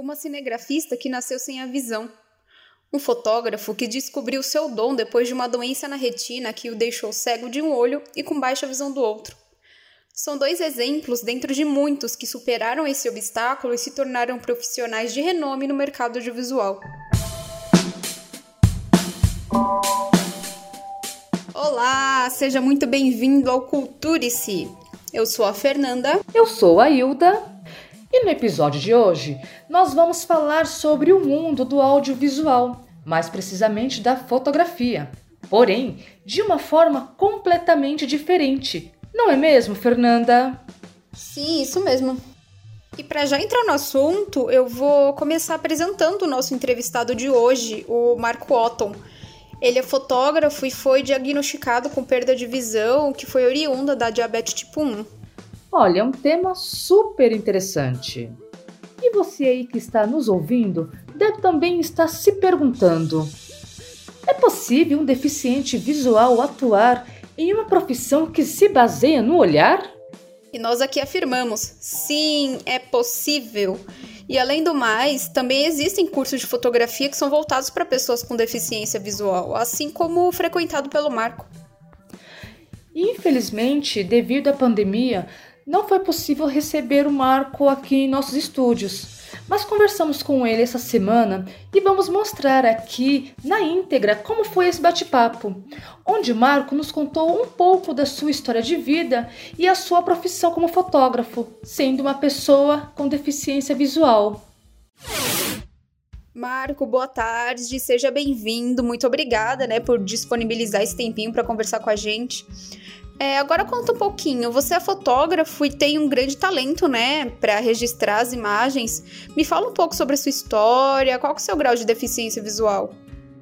Uma cinegrafista que nasceu sem a visão. Um fotógrafo que descobriu seu dom depois de uma doença na retina que o deixou cego de um olho e com baixa visão do outro. São dois exemplos dentro de muitos que superaram esse obstáculo e se tornaram profissionais de renome no mercado audiovisual. Olá, seja muito bem-vindo ao Culture-se. Eu sou a Fernanda. Eu sou a Hilda. E no episódio de hoje, nós vamos falar sobre o mundo do audiovisual, mais precisamente da fotografia. Porém, de uma forma completamente diferente. Não é mesmo, Fernanda? Sim, isso mesmo. E para já entrar no assunto, eu vou começar apresentando o nosso entrevistado de hoje, o Marco Otton. Ele é fotógrafo e foi diagnosticado com perda de visão, que foi oriunda da diabetes tipo 1. Olha, é um tema super interessante. E você aí que está nos ouvindo deve também estar se perguntando: é possível um deficiente visual atuar em uma profissão que se baseia no olhar? E nós aqui afirmamos: sim, é possível. E além do mais, também existem cursos de fotografia que são voltados para pessoas com deficiência visual, assim como o frequentado pelo Marco. Infelizmente, devido à pandemia, não foi possível receber o Marco aqui em nossos estúdios. Mas conversamos com ele essa semana e vamos mostrar aqui na íntegra como foi esse bate-papo, onde Marco nos contou um pouco da sua história de vida e a sua profissão como fotógrafo, sendo uma pessoa com deficiência visual. Marco, boa tarde, seja bem-vindo. Muito obrigada, né, por disponibilizar esse tempinho para conversar com a gente. É, agora conta um pouquinho. Você é fotógrafo e tem um grande talento, né, para registrar as imagens. Me fala um pouco sobre a sua história. Qual é o seu grau de deficiência visual?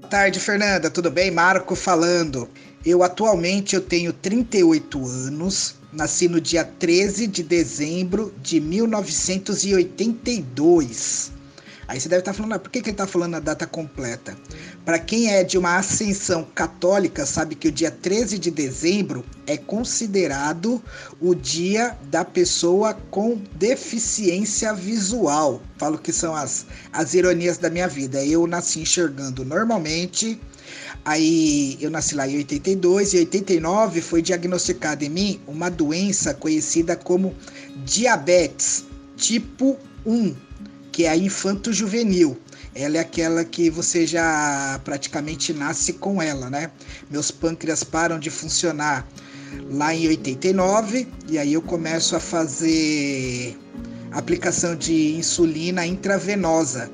Boa tarde, Fernanda. Tudo bem? Marco falando. Eu atualmente eu tenho 38 anos. Nasci no dia 13 de dezembro de 1982. Aí você deve estar falando, ah, por que, que ele está falando a data completa? Para quem é de uma ascensão católica, sabe que o dia 13 de dezembro é considerado o dia da pessoa com deficiência visual. Falo que são as, as ironias da minha vida. Eu nasci enxergando normalmente. Aí eu nasci lá em 82 e 89 foi diagnosticada em mim uma doença conhecida como diabetes tipo 1 que é a infanto-juvenil. Ela é aquela que você já praticamente nasce com ela, né? Meus pâncreas param de funcionar lá em 89 e aí eu começo a fazer aplicação de insulina intravenosa.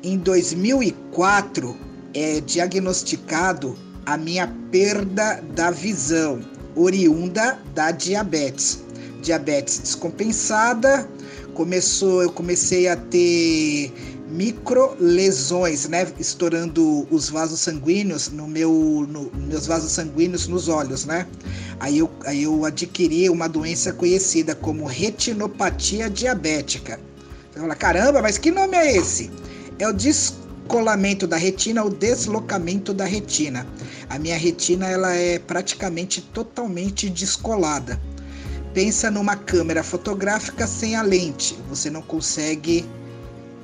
Em 2004 é diagnosticado a minha perda da visão, oriunda da diabetes. Diabetes descompensada, começou, eu comecei a ter micro lesões, né, estourando os vasos sanguíneos no meu, no, meus vasos sanguíneos nos olhos, né? Aí eu, aí eu adquiri uma doença conhecida como retinopatia diabética. Você fala, caramba, mas que nome é esse? É o descolamento da retina, o deslocamento da retina. A minha retina ela é praticamente totalmente descolada pensa numa câmera fotográfica sem a lente, você não consegue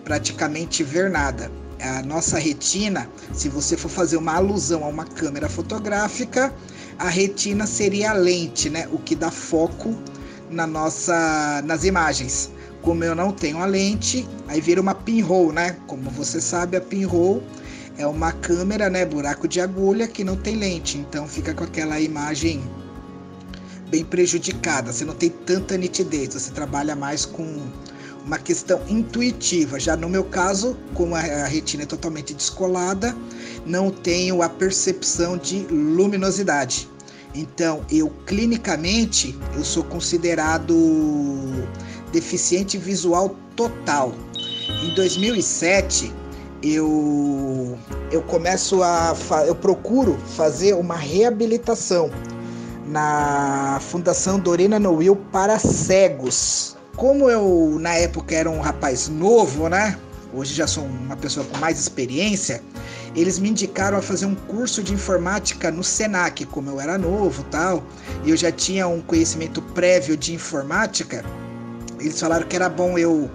praticamente ver nada. A nossa retina, se você for fazer uma alusão a uma câmera fotográfica, a retina seria a lente, né? O que dá foco na nossa nas imagens. Como eu não tenho a lente, aí vira uma pinhole, né? Como você sabe, a pinhole é uma câmera, né, buraco de agulha que não tem lente, então fica com aquela imagem bem prejudicada, você não tem tanta nitidez, você trabalha mais com uma questão intuitiva. Já no meu caso, como a retina é totalmente descolada, não tenho a percepção de luminosidade. Então, eu clinicamente eu sou considerado deficiente visual total. Em 2007, eu eu começo a eu procuro fazer uma reabilitação na Fundação Dorina Noel para cegos. Como eu na época era um rapaz novo, né? Hoje já sou uma pessoa com mais experiência. Eles me indicaram a fazer um curso de informática no Senac, como eu era novo, tal, e eu já tinha um conhecimento prévio de informática. Eles falaram que era bom eu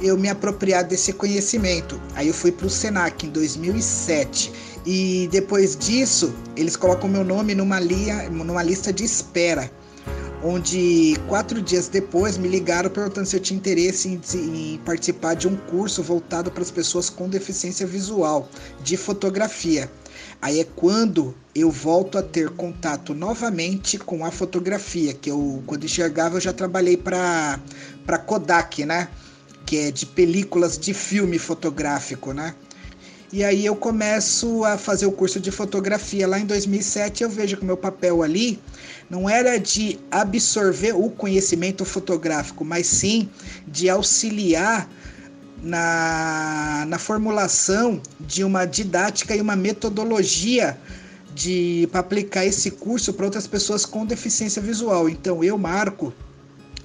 eu me apropriar desse conhecimento. Aí eu fui para o Senac em 2007 e depois disso eles colocam meu nome numa, lia, numa lista de espera onde quatro dias depois me ligaram perguntando se eu tinha interesse em, em, participar de um curso voltado para as pessoas com deficiência visual de fotografia. Aí é quando eu volto a ter contato novamente com a fotografia, que eu quando enxergava eu já trabalhei para para Kodak, né? Que é de películas de filme fotográfico, né? E aí eu começo a fazer o curso de fotografia lá em 2007, eu vejo que o meu papel ali não era de absorver o conhecimento fotográfico, mas sim de auxiliar na, na formulação de uma didática e uma metodologia de para aplicar esse curso para outras pessoas com deficiência visual. Então eu, Marco,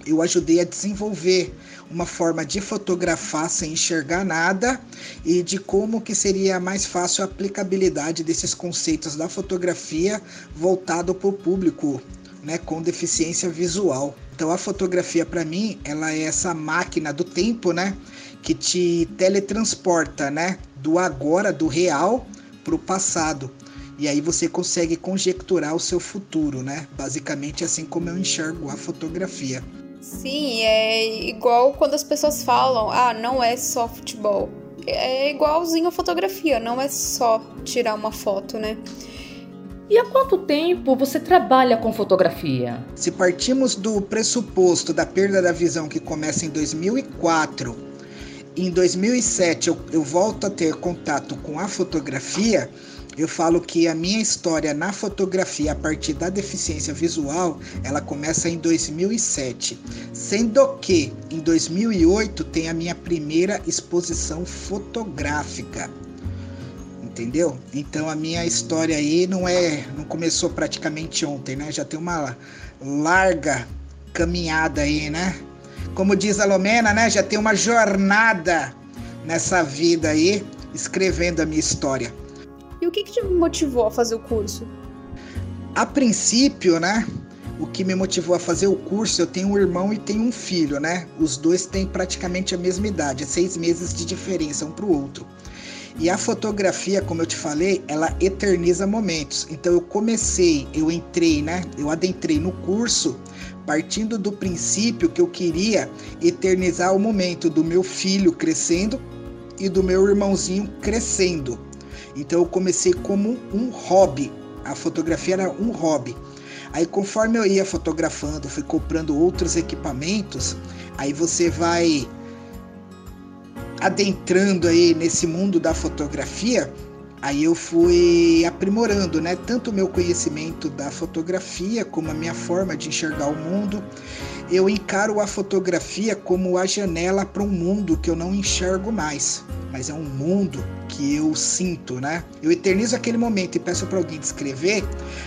eu ajudei a desenvolver uma forma de fotografar sem enxergar nada e de como que seria mais fácil a aplicabilidade desses conceitos da fotografia voltado para o público né, com deficiência visual. Então a fotografia para mim, ela é essa máquina do tempo, né, que te teletransporta, né, do agora, do real para o passado. E aí você consegue conjecturar o seu futuro, né? Basicamente assim como eu enxergo a fotografia. Sim, é igual quando as pessoas falam, ah, não é só futebol. É igualzinho a fotografia, não é só tirar uma foto, né? E há quanto tempo você trabalha com fotografia? Se partimos do pressuposto da perda da visão que começa em 2004, em 2007 eu, eu volto a ter contato com a fotografia, eu falo que a minha história na fotografia a partir da deficiência visual, ela começa em 2007, sendo que em 2008 tem a minha primeira exposição fotográfica. Entendeu? Então a minha história aí não é, não começou praticamente ontem, né? Já tem uma larga caminhada aí, né? Como diz a Lomena, né? Já tem uma jornada nessa vida aí, escrevendo a minha história. E o que, que te motivou a fazer o curso? A princípio, né? O que me motivou a fazer o curso, eu tenho um irmão e tenho um filho, né? Os dois têm praticamente a mesma idade, é seis meses de diferença um para o outro. E a fotografia, como eu te falei, ela eterniza momentos. Então eu comecei, eu entrei, né? Eu adentrei no curso partindo do princípio que eu queria eternizar o momento do meu filho crescendo e do meu irmãozinho crescendo. Então eu comecei como um hobby. A fotografia era um hobby. Aí conforme eu ia fotografando, fui comprando outros equipamentos, aí você vai adentrando aí nesse mundo da fotografia, aí eu fui aprimorando, né, tanto o meu conhecimento da fotografia como a minha forma de enxergar o mundo. Eu encaro a fotografia como a janela para um mundo que eu não enxergo mais mas é um mundo que eu sinto, né? Eu eternizo aquele momento e peço para alguém descrever.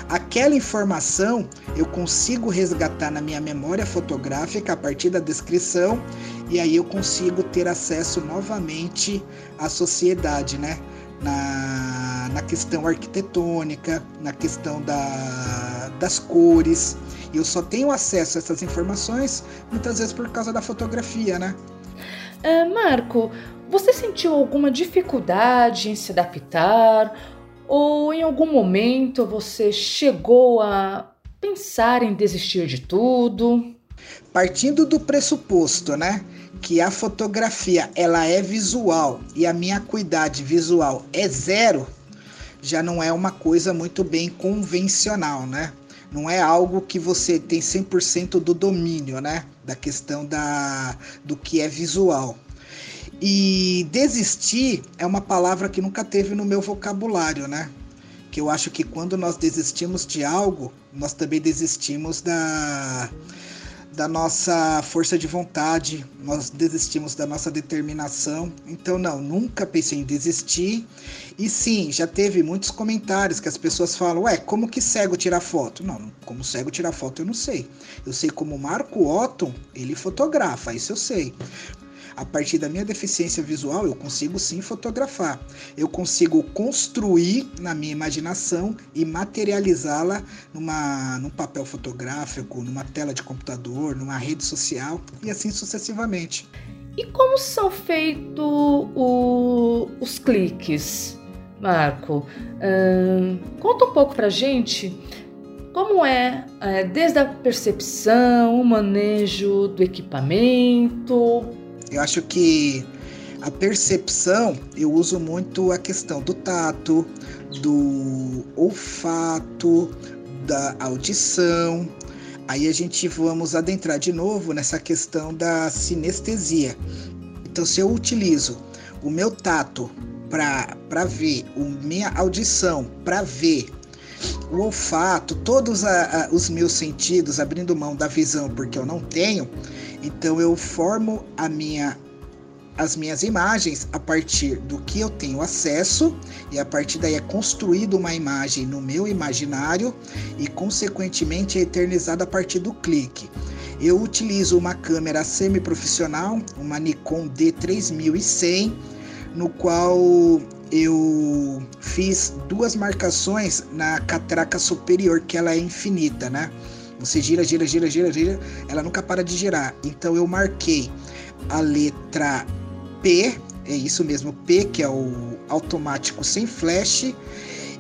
Aquela informação eu consigo resgatar na minha memória fotográfica a partir da descrição e aí eu consigo ter acesso novamente à sociedade, né? Na, na questão arquitetônica, na questão da, das cores. Eu só tenho acesso a essas informações muitas vezes por causa da fotografia, né? É, Marco, você sentiu alguma dificuldade em se adaptar? Ou em algum momento você chegou a pensar em desistir de tudo? Partindo do pressuposto, né, que a fotografia ela é visual e a minha acuidade visual é zero, já não é uma coisa muito bem convencional, né? Não é algo que você tem 100% do domínio, né, da questão da do que é visual. E desistir é uma palavra que nunca teve no meu vocabulário, né? Que eu acho que quando nós desistimos de algo, nós também desistimos da, da nossa força de vontade, nós desistimos da nossa determinação. Então, não, nunca pensei em desistir. E sim, já teve muitos comentários que as pessoas falam: Ué, como que cego tirar foto? Não, como cego tirar foto eu não sei. Eu sei como Marco Otton, ele fotografa, isso eu sei a partir da minha deficiência visual, eu consigo sim fotografar. Eu consigo construir na minha imaginação e materializá-la numa, num papel fotográfico, numa tela de computador, numa rede social e assim sucessivamente. E como são feitos os cliques, Marco? Uh, conta um pouco pra gente como é, é, desde a percepção, o manejo do equipamento. Eu acho que a percepção eu uso muito a questão do tato, do olfato, da audição. Aí a gente vamos adentrar de novo nessa questão da sinestesia. Então, se eu utilizo o meu tato para ver, a minha audição para ver, o olfato, todos a, a, os meus sentidos, abrindo mão da visão porque eu não tenho, então eu formo a minha as minhas imagens a partir do que eu tenho acesso e a partir daí é construída uma imagem no meu imaginário e consequentemente é eternizada a partir do clique. Eu utilizo uma câmera semi-profissional, uma Nikon D3100, no qual eu fiz duas marcações na catraca superior, que ela é infinita, né? Você gira, gira, gira, gira, gira, ela nunca para de girar. Então eu marquei a letra P, é isso mesmo, P, que é o automático sem flash,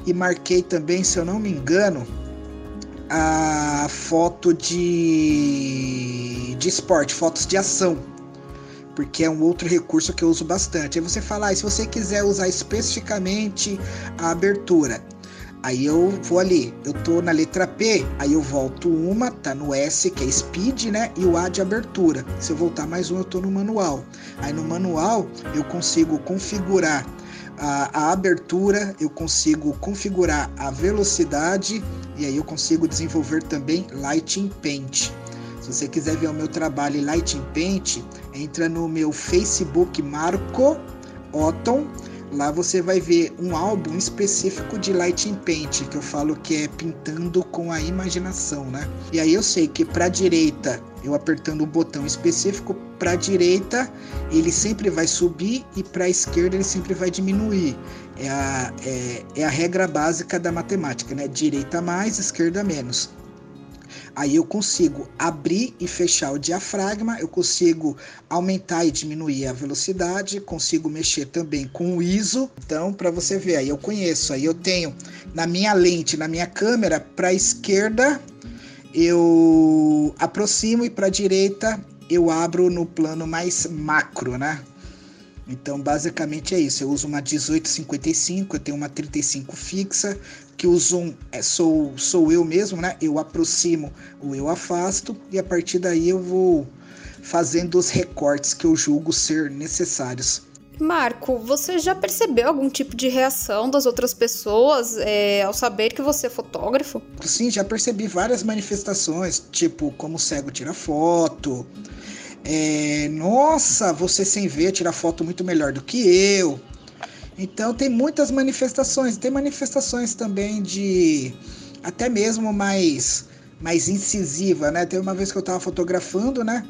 e marquei também, se eu não me engano, a foto de, de esporte, fotos de ação, porque é um outro recurso que eu uso bastante. Aí você fala, ah, se você quiser usar especificamente a abertura, Aí eu vou ali, eu tô na letra P, aí eu volto uma, tá no S, que é speed, né? E o A de abertura. Se eu voltar mais um, eu tô no manual. Aí no manual eu consigo configurar a, a abertura, eu consigo configurar a velocidade e aí eu consigo desenvolver também Lighting Paint. Se você quiser ver o meu trabalho em Lighting Paint, entra no meu Facebook Marco Otton Lá você vai ver um álbum específico de lighting paint, que eu falo que é pintando com a imaginação, né? E aí eu sei que para direita, eu apertando o botão específico para direita, ele sempre vai subir e para esquerda ele sempre vai diminuir. É a, é, é a regra básica da matemática, né? Direita mais, esquerda menos. Aí eu consigo abrir e fechar o diafragma, eu consigo aumentar e diminuir a velocidade, consigo mexer também com o ISO. Então, para você ver, aí eu conheço, aí eu tenho na minha lente, na minha câmera, para a esquerda eu aproximo e para a direita eu abro no plano mais macro, né? Então, basicamente é isso. Eu uso uma 1855, eu tenho uma 35 fixa, que o zoom é, sou, sou eu mesmo, né? Eu aproximo ou eu afasto e a partir daí eu vou fazendo os recortes que eu julgo ser necessários. Marco, você já percebeu algum tipo de reação das outras pessoas é, ao saber que você é fotógrafo? Sim, já percebi várias manifestações, tipo como o cego tira foto. É, Nossa, você sem ver tira foto muito melhor do que eu. Então tem muitas manifestações, tem manifestações também de até mesmo mais mais incisiva, né? Tem uma vez que eu estava fotografando, né?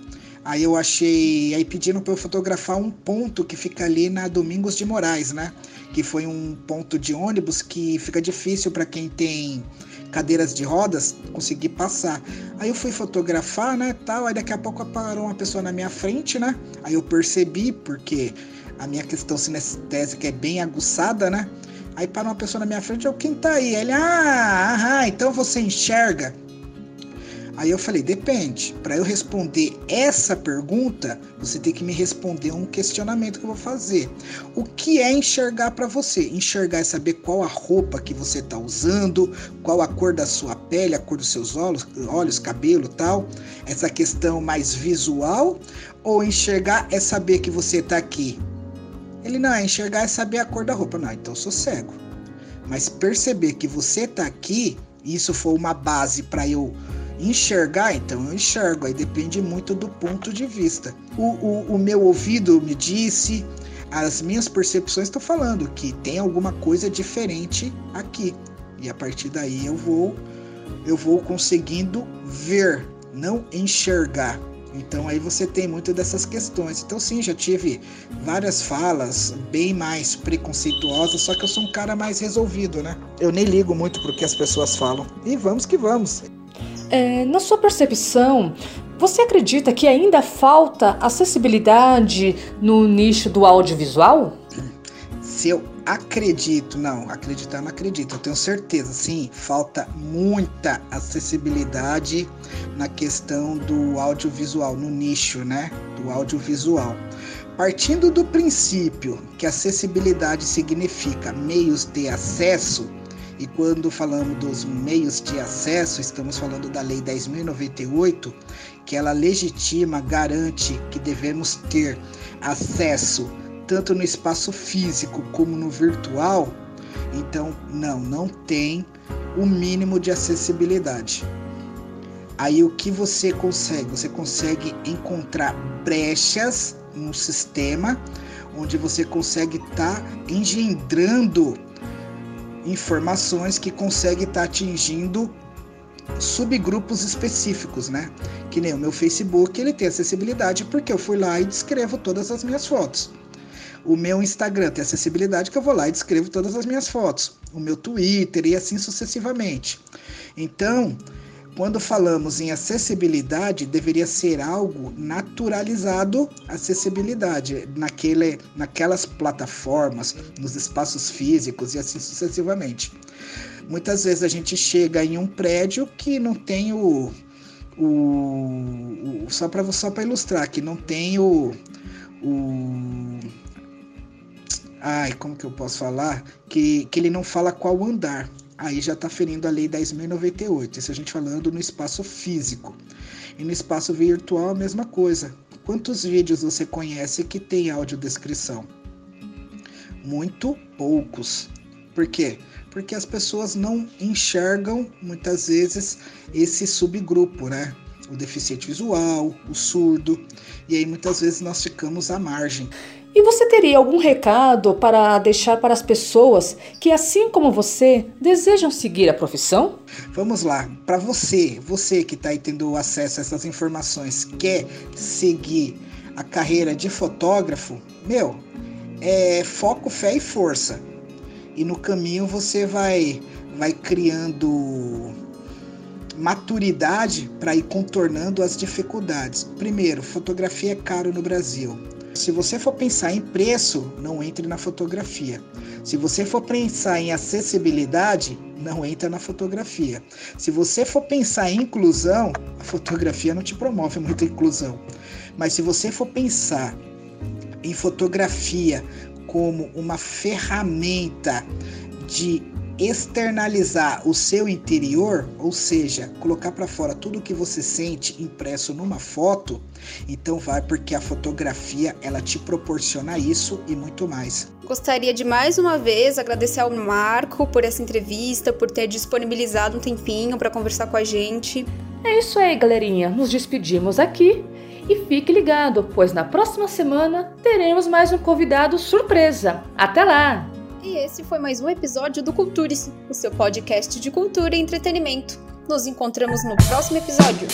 Aí eu achei, aí pediram para eu fotografar um ponto que fica ali na Domingos de Moraes, né? Que foi um ponto de ônibus que fica difícil para quem tem cadeiras de rodas conseguir passar. Aí eu fui fotografar, né, tal, aí daqui a pouco parou uma pessoa na minha frente, né? Aí eu percebi porque a minha questão sinestésica é bem aguçada, né? Aí para uma pessoa na minha frente, eu, quem tá aí? Ele, ah, aham, então você enxerga. Aí eu falei, depende. Para eu responder essa pergunta, você tem que me responder um questionamento que eu vou fazer. O que é enxergar para você? Enxergar é saber qual a roupa que você está usando, qual a cor da sua pele, a cor dos seus olhos, olhos, cabelo, tal. Essa questão mais visual. Ou enxergar é saber que você está aqui ele não é enxergar é saber a cor da roupa. Não, então eu sou cego. Mas perceber que você tá aqui, isso foi uma base para eu enxergar, então eu enxergo. Aí depende muito do ponto de vista. O, o, o meu ouvido me disse, as minhas percepções estão falando que tem alguma coisa diferente aqui. E a partir daí eu vou eu vou conseguindo ver, não enxergar. Então aí você tem muito dessas questões. Então sim, já tive várias falas bem mais preconceituosas, só que eu sou um cara mais resolvido, né? Eu nem ligo muito pro que as pessoas falam. E vamos que vamos. É, na sua percepção, Você acredita que ainda falta acessibilidade no nicho do audiovisual? Se eu acredito, não, acreditar não acredito, eu tenho certeza, sim, falta muita acessibilidade na questão do audiovisual, no nicho, né, do audiovisual. Partindo do princípio que acessibilidade significa meios de acesso, e quando falamos dos meios de acesso, estamos falando da Lei 10.098, que ela legitima, garante que devemos ter acesso tanto no espaço físico como no virtual. Então, não, não tem o mínimo de acessibilidade. Aí o que você consegue? Você consegue encontrar brechas no sistema onde você consegue estar tá engendrando informações que consegue estar tá atingindo subgrupos específicos, né? Que nem o meu Facebook, ele tem acessibilidade porque eu fui lá e descrevo todas as minhas fotos. O meu Instagram tem acessibilidade que eu vou lá e descrevo todas as minhas fotos. O meu Twitter e assim sucessivamente. Então, quando falamos em acessibilidade, deveria ser algo naturalizado acessibilidade naquele, naquelas plataformas, nos espaços físicos e assim sucessivamente. Muitas vezes a gente chega em um prédio que não tem o. o, o só para só ilustrar, que não tem o. o ai, como que eu posso falar? Que, que ele não fala qual andar aí já está ferindo a Lei 10.098. Isso a gente falando no espaço físico. E no espaço virtual a mesma coisa. Quantos vídeos você conhece que tem audiodescrição? Muito poucos. Por quê? Porque as pessoas não enxergam muitas vezes esse subgrupo, né? O deficiente visual, o surdo, e aí muitas vezes nós ficamos à margem. E você teria algum recado para deixar para as pessoas que, assim como você, desejam seguir a profissão? Vamos lá, para você, você que está aí tendo acesso a essas informações, quer seguir a carreira de fotógrafo, meu, é foco, fé e força. E no caminho você vai, vai criando maturidade para ir contornando as dificuldades. Primeiro, fotografia é caro no Brasil. Se você for pensar em preço, não entre na fotografia. Se você for pensar em acessibilidade, não entra na fotografia. Se você for pensar em inclusão, a fotografia não te promove muita inclusão. Mas se você for pensar em fotografia como uma ferramenta de externalizar o seu interior, ou seja, colocar para fora tudo o que você sente impresso numa foto, então vai porque a fotografia ela te proporciona isso e muito mais. Gostaria de mais uma vez agradecer ao Marco por essa entrevista, por ter disponibilizado um tempinho para conversar com a gente. É isso aí, galerinha. Nos despedimos aqui e fique ligado, pois na próxima semana teremos mais um convidado surpresa. Até lá! E esse foi mais um episódio do Cultures, o seu podcast de cultura e entretenimento. Nos encontramos no próximo episódio.